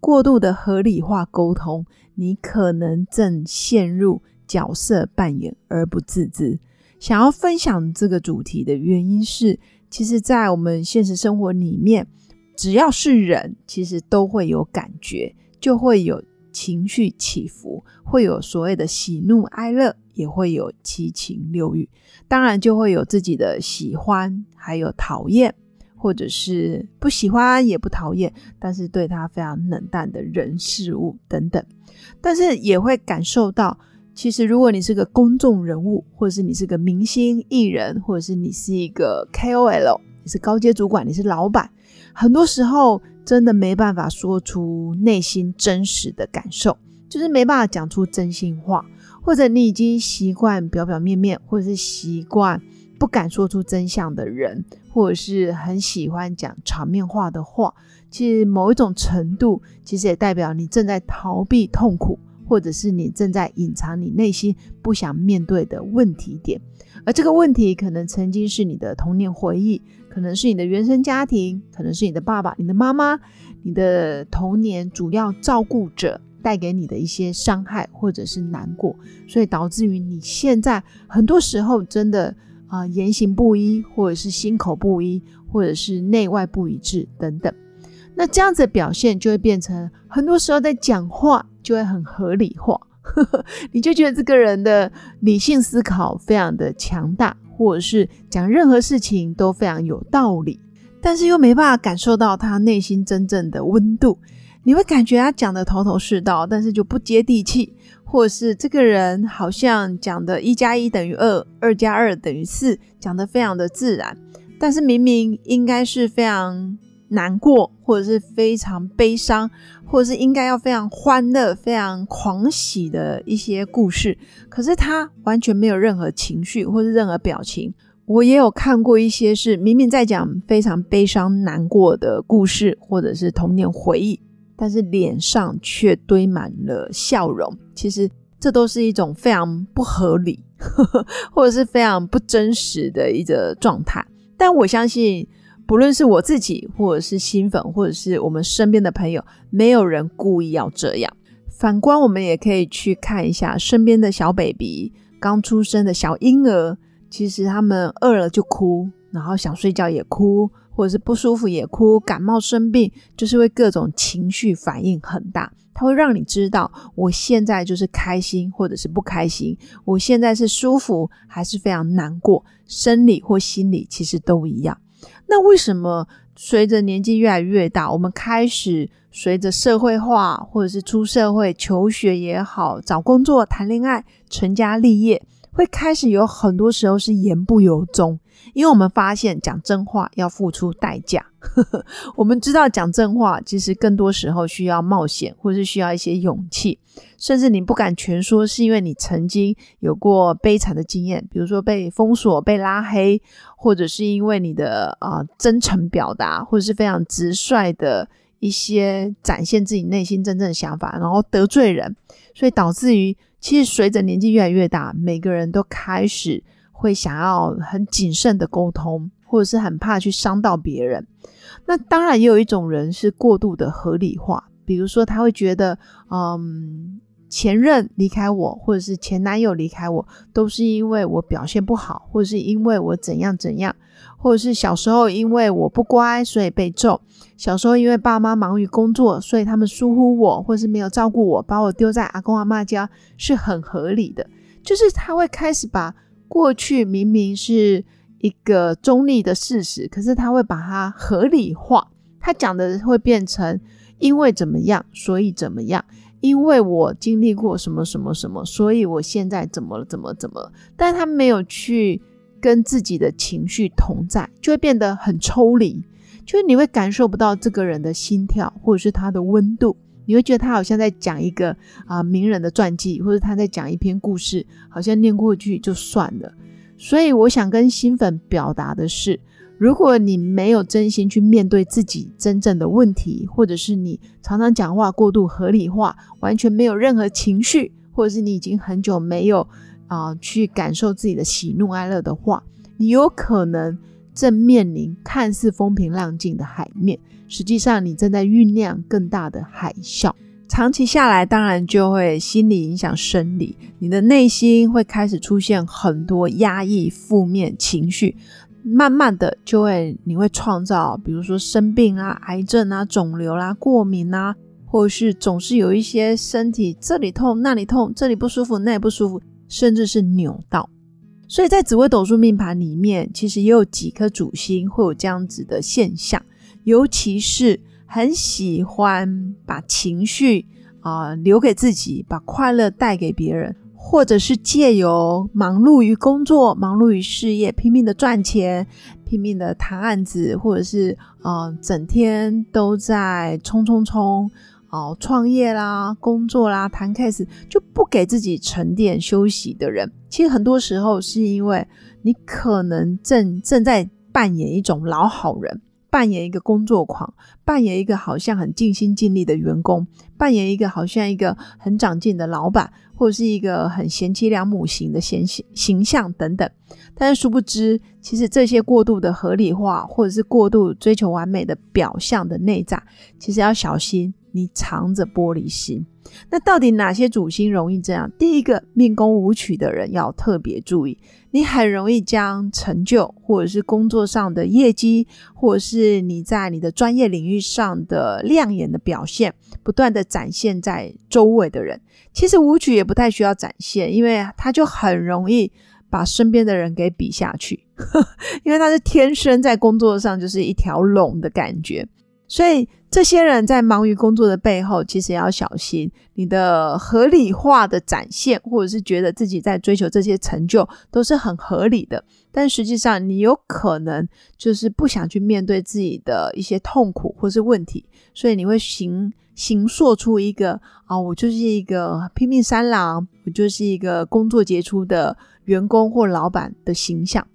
过度的合理化沟通，你可能正陷入角色扮演而不自知。想要分享这个主题的原因是，其实，在我们现实生活里面，只要是人，其实都会有感觉，就会有情绪起伏，会有所谓的喜怒哀乐。也会有七情六欲，当然就会有自己的喜欢，还有讨厌，或者是不喜欢也不讨厌，但是对他非常冷淡的人事物等等。但是也会感受到，其实如果你是个公众人物，或者是你是个明星艺人，或者是你是一个 KOL，你是高阶主管，你是老板，很多时候真的没办法说出内心真实的感受，就是没办法讲出真心话。或者你已经习惯表表面面，或者是习惯不敢说出真相的人，或者是很喜欢讲场面话的话，其实某一种程度，其实也代表你正在逃避痛苦，或者是你正在隐藏你内心不想面对的问题点。而这个问题可能曾经是你的童年回忆，可能是你的原生家庭，可能是你的爸爸、你的妈妈、你的童年主要照顾者。带给你的一些伤害或者是难过，所以导致于你现在很多时候真的啊言行不一，或者是心口不一，或者是内外不一致等等。那这样子表现就会变成很多时候在讲话就会很合理化，你就觉得这个人的理性思考非常的强大，或者是讲任何事情都非常有道理，但是又没办法感受到他内心真正的温度。你会感觉他讲的头头是道，但是就不接地气，或是这个人好像讲的一加一等于二，二加二等于四，讲的非常的自然，但是明明应该是非常难过，或者是非常悲伤，或者是应该要非常欢乐、非常狂喜的一些故事，可是他完全没有任何情绪或者任何表情。我也有看过一些是明明在讲非常悲伤难过的故事，或者是童年回忆。但是脸上却堆满了笑容，其实这都是一种非常不合理，呵呵或者是非常不真实的一个状态。但我相信，不论是我自己，或者是新粉，或者是我们身边的朋友，没有人故意要这样。反观，我们也可以去看一下身边的小 baby，刚出生的小婴儿，其实他们饿了就哭，然后想睡觉也哭。或者是不舒服也哭，感冒生病就是会各种情绪反应很大，它会让你知道我现在就是开心或者是不开心，我现在是舒服还是非常难过，生理或心理其实都一样。那为什么随着年纪越来越大，我们开始随着社会化，或者是出社会求学也好，找工作、谈恋爱、成家立业，会开始有很多时候是言不由衷？因为我们发现讲真话要付出代价，我们知道讲真话其实更多时候需要冒险，或是需要一些勇气，甚至你不敢全说，是因为你曾经有过悲惨的经验，比如说被封锁、被拉黑，或者是因为你的啊真诚表达，或者是非常直率的一些展现自己内心真正的想法，然后得罪人，所以导致于其实随着年纪越来越大，每个人都开始。会想要很谨慎的沟通，或者是很怕去伤到别人。那当然也有一种人是过度的合理化，比如说他会觉得，嗯，前任离开我，或者是前男友离开我，都是因为我表现不好，或者是因为我怎样怎样，或者是小时候因为我不乖，所以被揍；小时候因为爸妈忙于工作，所以他们疏忽我，或是没有照顾我，把我丢在阿公阿妈家，是很合理的。就是他会开始把。过去明明是一个中立的事实，可是他会把它合理化。他讲的会变成因为怎么样，所以怎么样？因为我经历过什么什么什么，所以我现在怎么？怎么怎么？但他没有去跟自己的情绪同在，就会变得很抽离。就是你会感受不到这个人的心跳，或者是他的温度，你会觉得他好像在讲一个啊名人的传记，或者他在讲一篇故事，好像念过去就算了。所以我想跟新粉表达的是，如果你没有真心去面对自己真正的问题，或者是你常常讲话过度合理化，完全没有任何情绪，或者是你已经很久没有啊去感受自己的喜怒哀乐的话，你有可能正面临看似风平浪静的海面，实际上你正在酝酿更大的海啸。长期下来，当然就会心理影响生理，你的内心会开始出现很多压抑、负面情绪，慢慢的就会你会创造，比如说生病啊、癌症啊、肿瘤啦、过敏啊，或是总是有一些身体这里痛、那里痛、这里不舒服、那里不舒服，甚至是扭到。所以在紫微斗数命盘里面，其实也有几颗主星会有这样子的现象，尤其是。很喜欢把情绪啊留给自己，把快乐带给别人，或者是借由忙碌于工作、忙碌于事业，拼命的赚钱、拼命的谈案子，或者是啊整天都在冲冲冲哦创业啦、工作啦、谈 case，就不给自己沉淀休息的人，其实很多时候是因为你可能正正在扮演一种老好人。扮演一个工作狂，扮演一个好像很尽心尽力的员工，扮演一个好像一个很长进的老板，或者是一个很贤妻良母型的形形象等等。但是殊不知，其实这些过度的合理化，或者是过度追求完美的表象的内在，其实要小心。你藏着玻璃心，那到底哪些主星容易这样？第一个，命宫舞曲的人要特别注意，你很容易将成就，或者是工作上的业绩，或者是你在你的专业领域上的亮眼的表现，不断的展现在周围的人。其实舞曲也不太需要展现，因为他就很容易把身边的人给比下去，因为他是天生在工作上就是一条龙的感觉。所以这些人在忙于工作的背后，其实要小心你的合理化的展现，或者是觉得自己在追求这些成就都是很合理的，但实际上你有可能就是不想去面对自己的一些痛苦或是问题，所以你会形形塑出一个啊，我就是一个拼命三郎，我就是一个工作杰出的员工或老板的形象。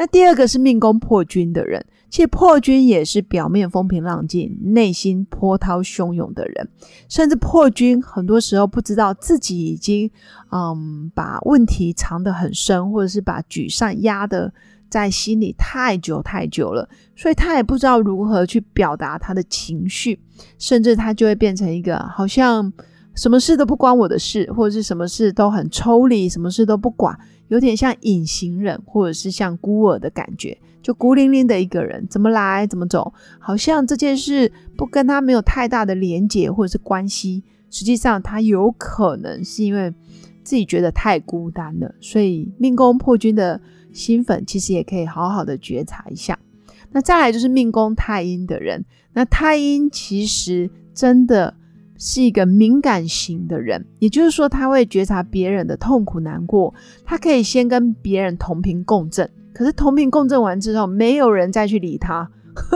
那第二个是命宫破军的人。其实破军也是表面风平浪静，内心波涛汹涌的人，甚至破军很多时候不知道自己已经，嗯，把问题藏得很深，或者是把沮丧压得在心里太久太久了，所以他也不知道如何去表达他的情绪，甚至他就会变成一个好像什么事都不关我的事，或者是什么事都很抽离，什么事都不管，有点像隐形人，或者是像孤儿的感觉。就孤零零的一个人，怎么来怎么走，好像这件事不跟他没有太大的连结或者是关系。实际上，他有可能是因为自己觉得太孤单了，所以命宫破军的新粉其实也可以好好的觉察一下。那再来就是命宫太阴的人，那太阴其实真的是一个敏感型的人，也就是说他会觉察别人的痛苦难过，他可以先跟别人同频共振。可是同频共振完之后，没有人再去理他，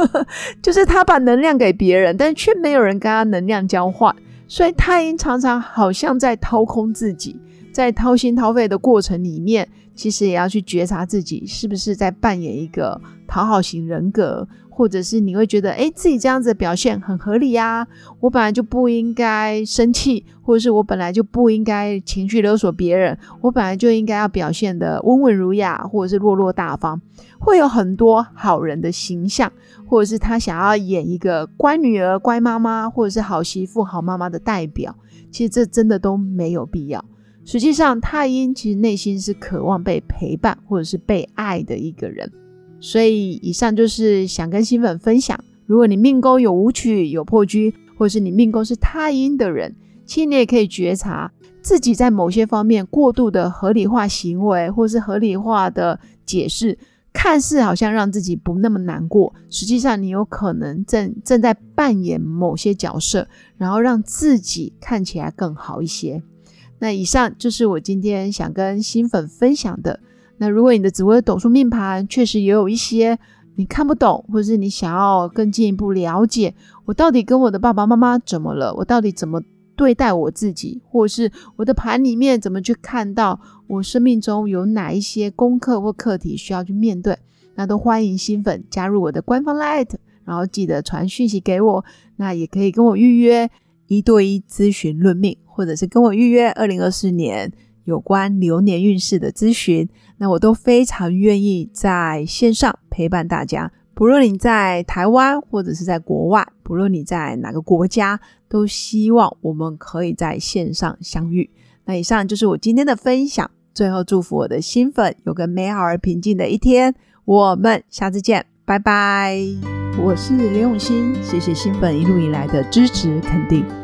就是他把能量给别人，但却没有人跟他能量交换，所以太阴常常好像在掏空自己，在掏心掏肺的过程里面，其实也要去觉察自己是不是在扮演一个讨好型人格。或者是你会觉得，哎，自己这样子的表现很合理呀，我本来就不应该生气，或者是我本来就不应该情绪勒索别人，我本来就应该要表现的温文儒雅，或者是落落大方，会有很多好人的形象，或者是他想要演一个乖女儿、乖妈妈，或者是好媳妇、好妈妈的代表，其实这真的都没有必要。实际上，太阴其实内心是渴望被陪伴或者是被爱的一个人。所以，以上就是想跟新粉分享。如果你命宫有武曲、有破军，或者是你命宫是太阴的人，其实你也可以觉察自己在某些方面过度的合理化行为，或是合理化的解释，看似好像让自己不那么难过，实际上你有可能正正在扮演某些角色，然后让自己看起来更好一些。那以上就是我今天想跟新粉分享的。那如果你的紫微斗数命盘确实也有一些你看不懂，或者是你想要更进一步了解，我到底跟我的爸爸妈妈怎么了？我到底怎么对待我自己？或者是我的盘里面怎么去看到我生命中有哪一些功课或课题需要去面对？那都欢迎新粉加入我的官方 Light，然后记得传讯息给我。那也可以跟我预约一对一咨询论命，或者是跟我预约二零二四年有关流年运势的咨询。那我都非常愿意在线上陪伴大家，不论你在台湾或者是在国外，不论你在哪个国家，都希望我们可以在线上相遇。那以上就是我今天的分享，最后祝福我的新粉有个美好而平静的一天。我们下次见，拜拜。我是刘永新，谢谢新粉一路以来的支持肯定。